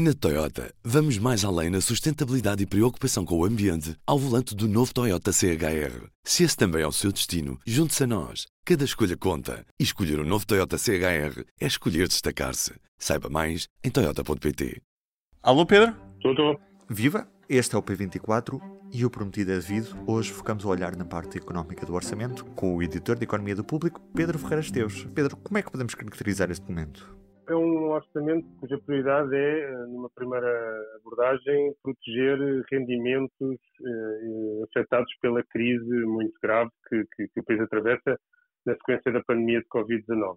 Na Toyota, vamos mais além na sustentabilidade e preocupação com o ambiente ao volante do novo Toyota CHR. Se esse também é o seu destino, junte-se a nós. Cada escolha conta. E escolher o um novo Toyota CHR é escolher destacar-se. Saiba mais em Toyota.pt. Alô, Pedro? Estou, Viva! Este é o P24 e o prometido é devido. Hoje focamos a olhar na parte económica do orçamento com o editor de Economia do Público, Pedro Ferreira Esteus. Pedro, como é que podemos caracterizar este momento? É um orçamento cuja prioridade é, numa primeira abordagem, proteger rendimentos eh, afetados pela crise muito grave que, que, que, o país atravessa na sequência da pandemia de Covid-19.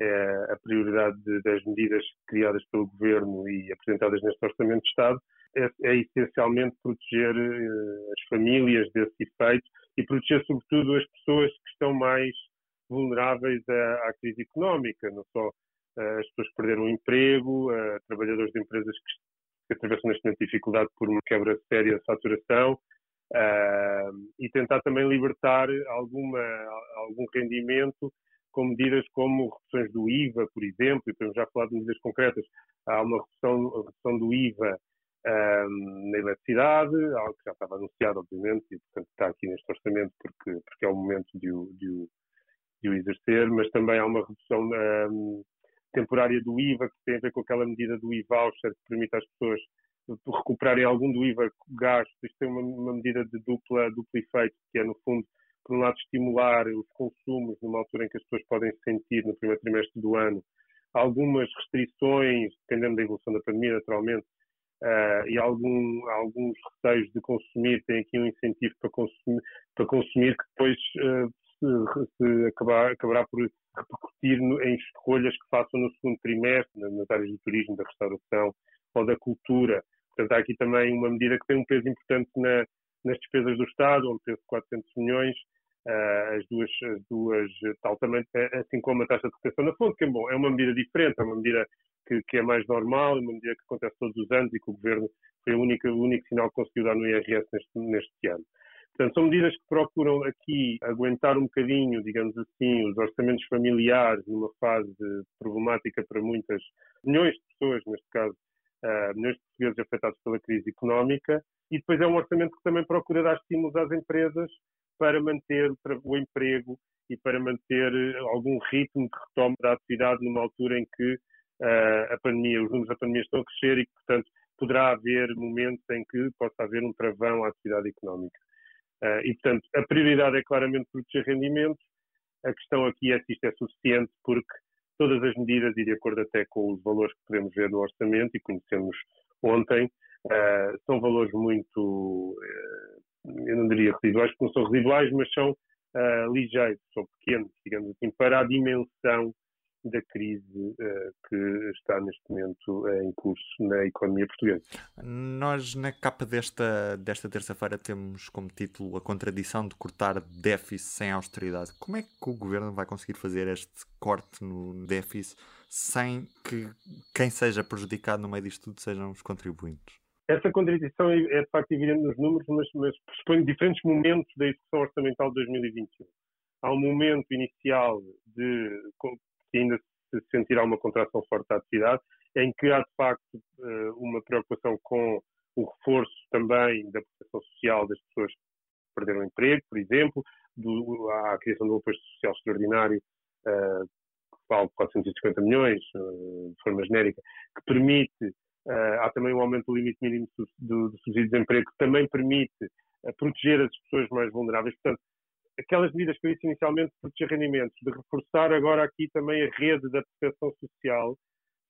É a prioridade de, das medidas criadas pelo Governo e apresentadas neste Orçamento de Estado é, é essencialmente proteger eh, as famílias desse efeito e proteger, sobretudo, as pessoas que estão mais vulneráveis à, à crise económica, não só as pessoas que perderam o emprego, trabalhadores de empresas que, atravessam neste momento dificuldade por uma quebra séria de faturação e tentar também libertar alguma, algum rendimento com medidas como reduções do IVA, por exemplo, e podemos já falar de medidas concretas. Há uma redução, redução do IVA um, na eletricidade, algo que já estava anunciado, obviamente, e portanto está aqui neste orçamento porque, porque é o momento de o, de o, de o exercer, mas também há uma redução um, temporária do IVA, que tem a ver com aquela medida do e-voucher que permite às pessoas recuperarem algum do IVA gasto. Isto tem uma, uma, medida de dupla, duplo efeito, que é, no fundo, por um lado, estimular os consumos numa altura em que as pessoas podem sentir, no primeiro trimestre do ano, algumas restrições, dependendo da evolução da pandemia, naturalmente, uh, e algum, alguns receios de consumir, tem aqui um incentivo para consumir, para consumir que depois uh, se, se acabar, acabará por no, em escolhas que façam no segundo trimestre, nas áreas do turismo, da restauração ou da cultura. Portanto, há aqui também uma medida que tem um peso importante na, nas despesas do Estado, um peso de 400 milhões, uh, as, duas, as duas, tal também, assim como a taxa de retenção na fonte, que é, bom, é uma medida diferente, é uma medida que, que, é mais normal, é uma medida que acontece todos os anos e que o Governo foi o único sinal que conseguiu dar no IRS neste, neste ano. Portanto, são medidas que procuram aqui aguentar um bocadinho, digamos assim, os orçamentos familiares numa fase problemática para muitas milhões de pessoas, neste caso, uh, milhões de portugueses afetados pela crise económica, e depois é um orçamento que também procura dar estímulos às empresas para manter o emprego e para manter algum ritmo de retoma da atividade numa altura em que uh, a pandemia, os números da pandemia estão a crescer e que, portanto, poderá haver momentos em que possa haver um travão à atividade económica. Uh, e, portanto, a prioridade é claramente proteger rendimentos. A questão aqui é se isto é suficiente, porque todas as medidas, e de acordo até com os valores que podemos ver no orçamento e conhecemos ontem, uh, são valores muito, uh, eu não diria residuais, porque não são residuais, mas são ligeiros, são pequenos, digamos assim, para a dimensão da crise uh, que está neste momento uh, em curso na economia portuguesa. Nós, na capa desta, desta terça-feira, temos como título a contradição de cortar déficit sem austeridade. Como é que o governo vai conseguir fazer este corte no déficit sem que quem seja prejudicado no meio disto tudo sejam os contribuintes? Essa contradição é, é de facto evidente nos números, mas, mas pressupõe diferentes momentos da execução orçamental de 2021 há um momento inicial de que ainda se sentirá uma contração forte da atividade, em que há de facto eh, uma preocupação com o reforço também da proteção social das pessoas que perderam o emprego, por exemplo, do, a criação do apoio social extraordinário, uh, que vale 450 milhões, uh, de forma genérica, que permite, há também um aumento do limite mínimo do, do subsídio de desemprego, que também permite proteger as pessoas mais vulneráveis. Portanto, aquelas medidas que eu disse inicialmente de proteger rendimentos, de reforçar agora aqui também a rede da proteção social,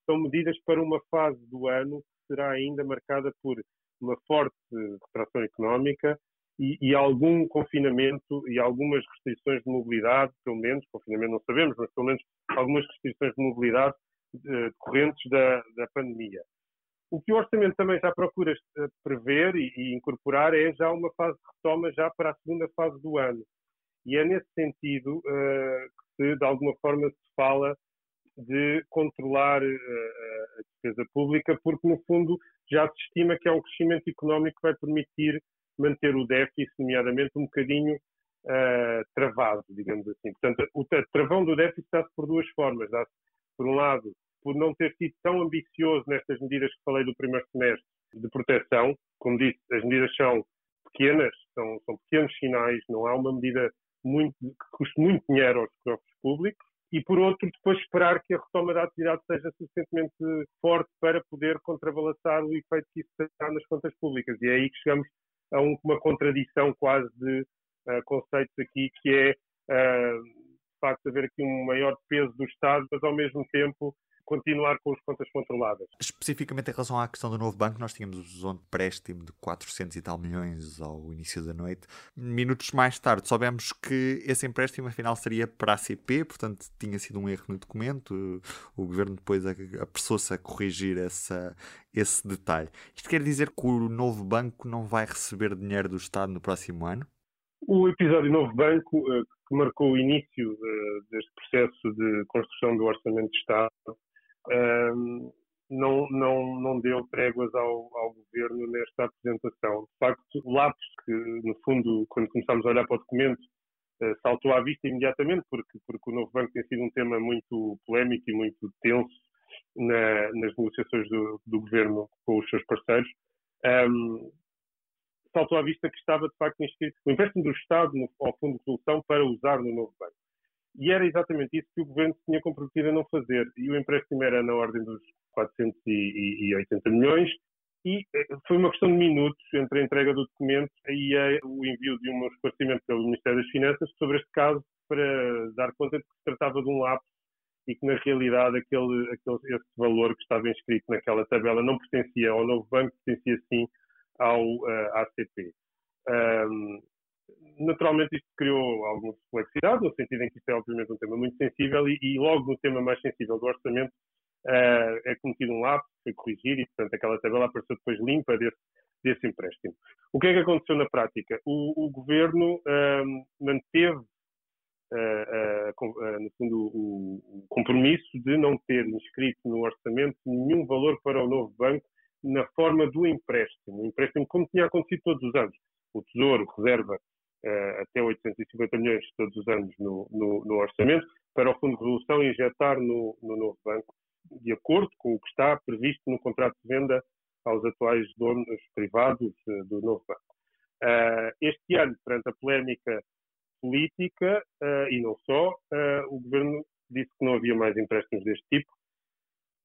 são medidas para uma fase do ano que será ainda marcada por uma forte retração económica e, e, algum confinamento e algumas restrições de mobilidade, pelo menos, confinamento não sabemos, mas pelo menos algumas restrições de mobilidade eh, decorrentes da, da pandemia. O que o orçamento também já procura eh, prever e, incorporar é já uma fase de retoma já para a segunda fase do ano. E é nesse sentido uh, que, de alguma forma, se fala de controlar uh, a despesa pública, porque, no fundo, já se estima que é um crescimento económico que vai permitir manter o déficit, nomeadamente, um bocadinho uh, travado, digamos assim. Portanto, o travão do déficit dá-se por duas formas. Dá-se, por um lado, por não ter sido tão ambicioso nestas medidas que falei do primeiro semestre de proteção. Como disse, as medidas são pequenas, são, são pequenos sinais, não há uma medida muito, que custe muito dinheiro aos cofres públicos. E, por outro, depois esperar que a retoma da atividade seja suficientemente forte para poder contrabalançar o efeito que isso terá nas contas públicas. E é aí que chegamos a um, uma contradição quase de uh, conceitos aqui, que é, uh, de facto, haver aqui um maior peso do Estado, mas ao mesmo tempo continuar com as contas controladas. Especificamente em relação à questão do novo banco, nós tínhamos de empréstimo de 400 e tal milhões ao início da noite. Minutos mais tarde soubemos que esse empréstimo afinal seria para a CP, portanto tinha sido um erro no documento. O governo depois apressou-se a corrigir essa, esse detalhe. Isto quer dizer que o novo banco não vai receber dinheiro do Estado no próximo ano? O episódio Novo Banco, eh, que marcou o início eh, deste processo de construção do Orçamento de Estado, não, não, não deu tréguas ao, ao, governo nesta apresentação. De facto, o lápis que, no fundo, quando começámos a olhar para o documento, uh, saltou à vista imediatamente, porque, porque o novo banco tem sido um tema muito polémico e muito tenso na, nas negociações do, do, governo com os seus parceiros. Um, saltou à vista que estava, de facto, inscrito o empréstimo do Estado no, ao Fundo de Solução para usar no novo banco. E era exatamente isso que o governo tinha comprometido a não fazer. E o empréstimo era na ordem dos 480 milhões. E eh, foi uma questão de minutos entre a entrega do documento e o envio de um esclarecimento pelo Ministério das Finanças sobre este caso, para dar conta de que se tratava de um lapso e que, na realidade, aquele, aquele, esse valor que estava inscrito naquela tabela não pertencia ao novo banco, pertencia sim ao uh, eh, ACP. Um, naturalmente isto criou alguma complexidade, no sentido em que isto é obviamente um tema muito sensível e, e logo no tema mais sensível do orçamento uh, é cometido um lapso, foi corrigido e portanto aquela tabela apareceu depois limpa desse, desse empréstimo. O que é que aconteceu na prática? O, o governo uh, manteve uh, no fundo o, compromisso de não ter inscrito no orçamento nenhum valor para o novo banco na forma do empréstimo, o empréstimo como tinha acontecido todos os anos. O Tesouro reserva até 850 milhões todos os anos no, no, no, orçamento, para o Fundo de Resolução injetar no, no novo banco, de acordo com o que está previsto no contrato de venda aos atuais donos privados uh, do novo banco. Uh, este ano, perante a polémica política e não só, o governo disse que não havia mais empréstimos deste tipo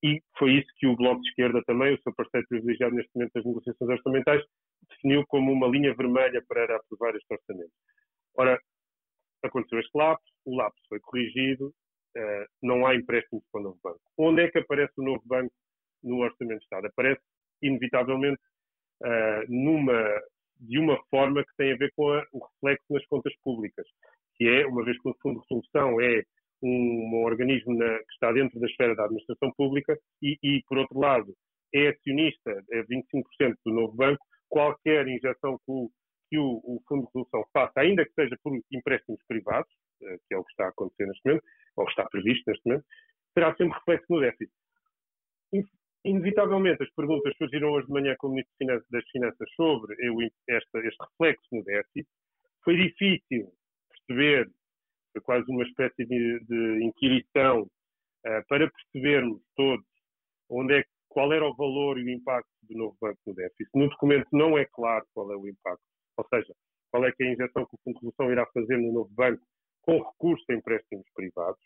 e foi isso que o Bloco de Esquerda também, o seu parceiro privilegiado neste momento das negociações orçamentais, definiu como uma linha vermelha para aprovar este orçamento. Ora, aconteceu este lapso, o lapso foi corrigido, uh, não há empréstimos para o novo banco. Onde é que aparece o novo banco no Orçamento de Estado? Aparece, inevitavelmente, uh, numa, de uma forma que tem a ver com a, o reflexo nas contas públicas, que é, uma vez que o Fundo de Resolução é um, um organismo na, que está dentro da esfera da administração pública e, e, por outro lado, é acionista, é 25% do novo banco, qualquer injeção que o, que o, o Fundo de Resolução faça, ainda que seja por empréstimos privados, eh, que é o que está a acontecer neste momento, ou está previsto neste momento, terá sempre reflexo no déficit. Inevitavelmente, as perguntas surgiram hoje de manhã com o Ministro das Finanças sobre este, este reflexo no déficit. Foi difícil perceber, foi quase uma espécie de, de inquirição uh, para percebermos todos onde é qual era o valor e o impacto do novo banco no déficit. No documento não é claro qual é o impacto, ou seja, qual é que é a injeção que o Fundo de Resolução irá fazer no novo banco com recurso a empréstimos privados.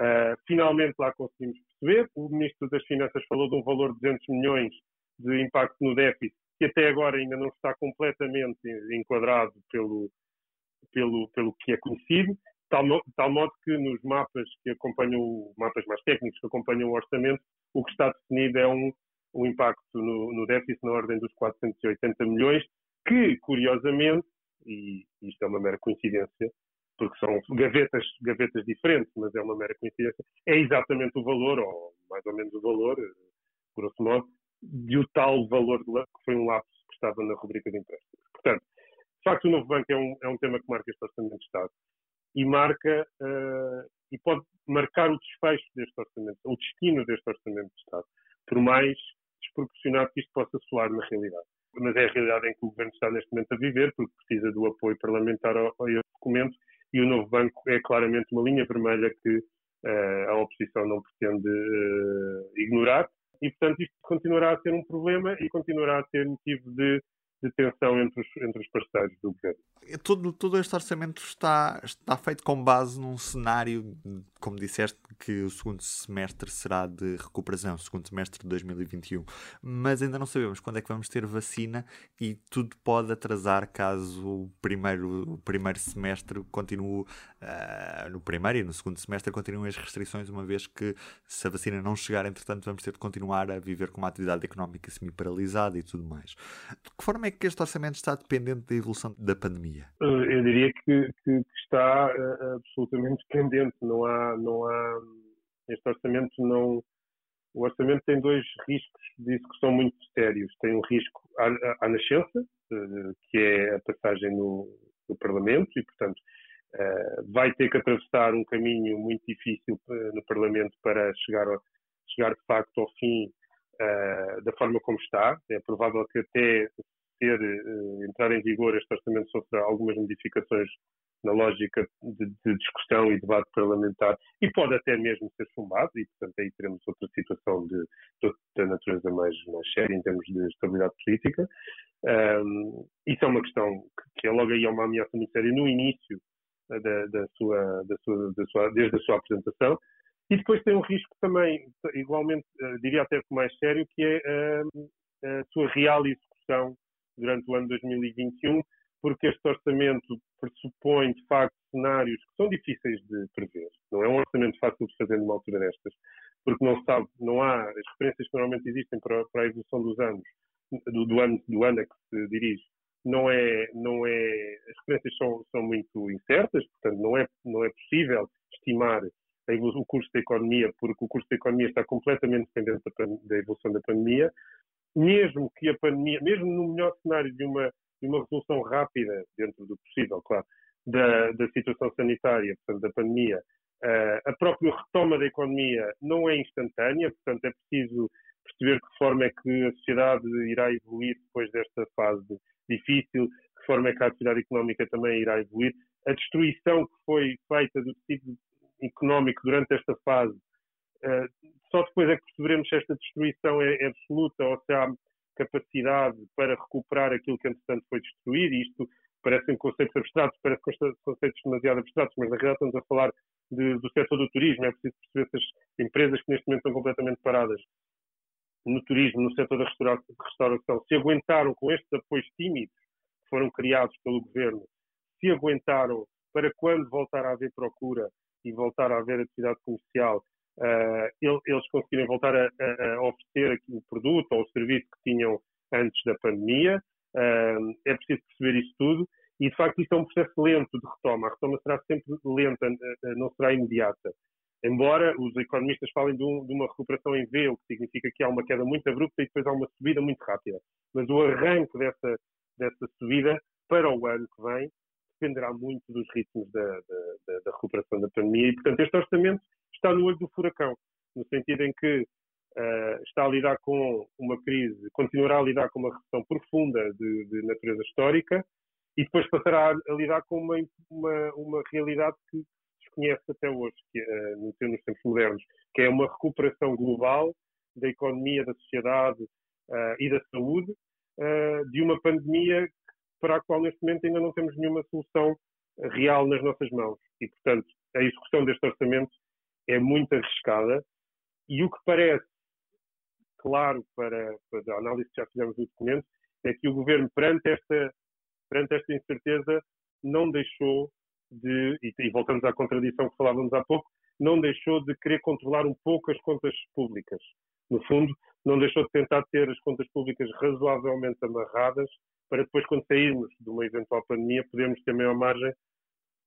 Uh, finalmente lá conseguimos perceber, o Ministro das Finanças falou de um valor de 200 milhões de impacto no déficit, que até agora ainda não está completamente enquadrado pelo, pelo, pelo que é conhecido, tal, tal modo que nos mapas que acompanham, mapas mais técnicos que acompanham o orçamento, o que está definido é um, um impacto no, no déficit na ordem dos 480 milhões, que, curiosamente, e isto é uma mera coincidência, porque são gavetas, gavetas diferentes, mas é uma mera coincidência, é exatamente o valor, ou mais ou menos o valor, grosso modo, de o tal valor que foi um lapso que estava na rubrica de empréstimos. Portanto, de facto, o novo banco é um, é um tema que marca este orçamento de Estado e marca uh, e pode marcar o desfecho deste orçamento, o destino deste orçamento de Estado, por mais desproporcionado que isto possa soar na realidade. Mas é a realidade em que o Governo está neste momento a viver, porque precisa do apoio parlamentar ao, ao documento, e o novo banco é claramente uma linha vermelha que a oposição não pretende ignorar. E, portanto, isto continuará a ser um problema e continuará a ser motivo de de tensão entre os, entre os parceiros do governo. Todo, todo este orçamento está, está feito com base num cenário, como disseste, que o segundo semestre será de recuperação, segundo semestre de 2021. Mas ainda não sabemos quando é que vamos ter vacina e tudo pode atrasar caso o primeiro, o primeiro semestre continue, uh, no primeiro e no segundo semestre continuem as restrições, uma vez que se a vacina não chegar, entretanto, vamos ter de continuar a viver com uma atividade económica semi-paralisada e tudo mais. De que forma é que este orçamento está dependente da evolução da pandemia? Eh, eu diria que, que, que está uh, absolutamente dependente. Não há, não há. Este orçamento não. O orçamento tem dois riscos que são muito sérios. Tem um risco à, à nascença, uh, que é a passagem no, no Parlamento, e, portanto, uh, vai ter que atravessar um caminho muito difícil no Parlamento para chegar, chegar de facto ao fim da forma como está. É provável que até ter, entrar em vigor este orçamento sofra algumas modificações na lógica de, de, discussão e debate parlamentar e pode até mesmo ser chumbado e, portanto, aí teremos outra situação de, de, natureza mais, mais séria em termos de estabilidade política. Um, isso é uma questão que, que é logo aí é uma ameaça muito séria no início uh, da, da, sua, da, sua, da sua, desde a sua apresentação. E depois tem um risco também, igualmente, uh, diria até mais sério, que é uh, a sua real execução durante o ano 2021, porque este orçamento pressupõe, de facto, cenários que são difíceis de prever. Não é um orçamento fácil de fazer numa altura destas, porque não sabe, não há as referências que normalmente existem para, para a evolução dos anos, do, do, ano, do ano a que se dirige, não é, não é, as referências são, são muito incertas, portanto não é, não é possível estimar o curso da economia, porque o curso da economia está completamente dependente da, da evolução da pandemia, mesmo que a pandemia, mesmo no melhor cenário de uma, de uma resolução rápida, dentro do possível, claro, da, da situação sanitária, portanto, da pandemia, uh, a própria retoma da economia não é instantânea, portanto, é preciso perceber que forma é que a sociedade irá evoluir depois desta fase difícil, que forma é que a atividade económica também irá evoluir. A destruição que foi feita do tecido económico durante esta fase eh, só depois é que perceberemos se esta destruição é, é, absoluta ou se há capacidade para recuperar aquilo que, entretanto, foi destruído. E isto parecem conceitos abstratos, parecem conceitos demasiado abstratos, mas na realidade estamos a falar de, do setor do turismo. É preciso perceber se as empresas que neste momento estão completamente paradas no turismo, no setor da restauração, se aguentaram com estes apoios tímidos que foram criados pelo governo, se aguentaram para quando voltar a haver procura e voltar a haver atividade comercial, uh, eles conseguirem voltar a, a, oferecer o produto ou o serviço que tinham antes da pandemia. Uh, é preciso perceber isso tudo. E, de facto, isto é um processo lento de retoma. A retoma será sempre lenta, não será imediata. Embora os economistas falem de, um, de, uma recuperação em V, o que significa que há uma queda muito abrupta e depois há uma subida muito rápida. Mas o arranque dessa, dessa subida para o ano que vem dependerá muito dos ritmos da, da, da recuperação da pandemia. E, portanto, este orçamento está no olho do furacão, no sentido em que uh, está a lidar com uma crise, continuará a lidar com uma recessão profunda de, de natureza histórica e depois passará a, lidar com uma, uma, uma, realidade que desconhece até hoje, que, uh, nos tempos modernos, que é uma recuperação global da economia, da sociedade uh, e da saúde de uma pandemia para a qual neste momento ainda não temos nenhuma solução real nas nossas mãos. E, portanto, a execução deste orçamento é muito arriscada e o que parece claro para, para a análise que já fizemos do documento é que o governo, perante esta, perante esta incerteza, não deixou de, e, e voltamos à contradição que falávamos há pouco, não deixou de querer controlar um pouco as contas públicas. No fundo, não deixou de tentar ter as contas públicas razoavelmente amarradas para depois, quando sairmos de uma eventual pandemia, podermos ter maior margem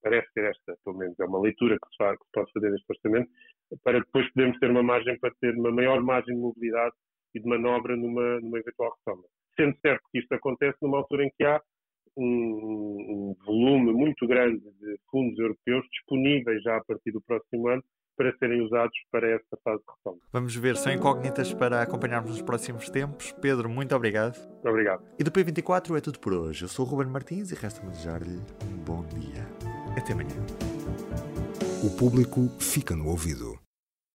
parece ser esta, pelo menos é uma leitura que se, faz, que se pode fazer deste orçamento, para depois podermos ter uma margem para ter uma maior margem de mobilidade e de manobra numa, numa eventual retoma. Sendo certo que isto acontece numa altura em que há um, um, volume muito grande de fundos europeus disponíveis já a partir do próximo ano para serem usados para esta fase de retoma. Vamos ver, são incógnitas para acompanharmos nos próximos tempos. Pedro, muito obrigado. Obrigado. E do P24 é tudo por hoje. Eu sou o Ruben Martins e resta-me desejar-lhe um bom dia. Até amanhã. O público fica no ouvido.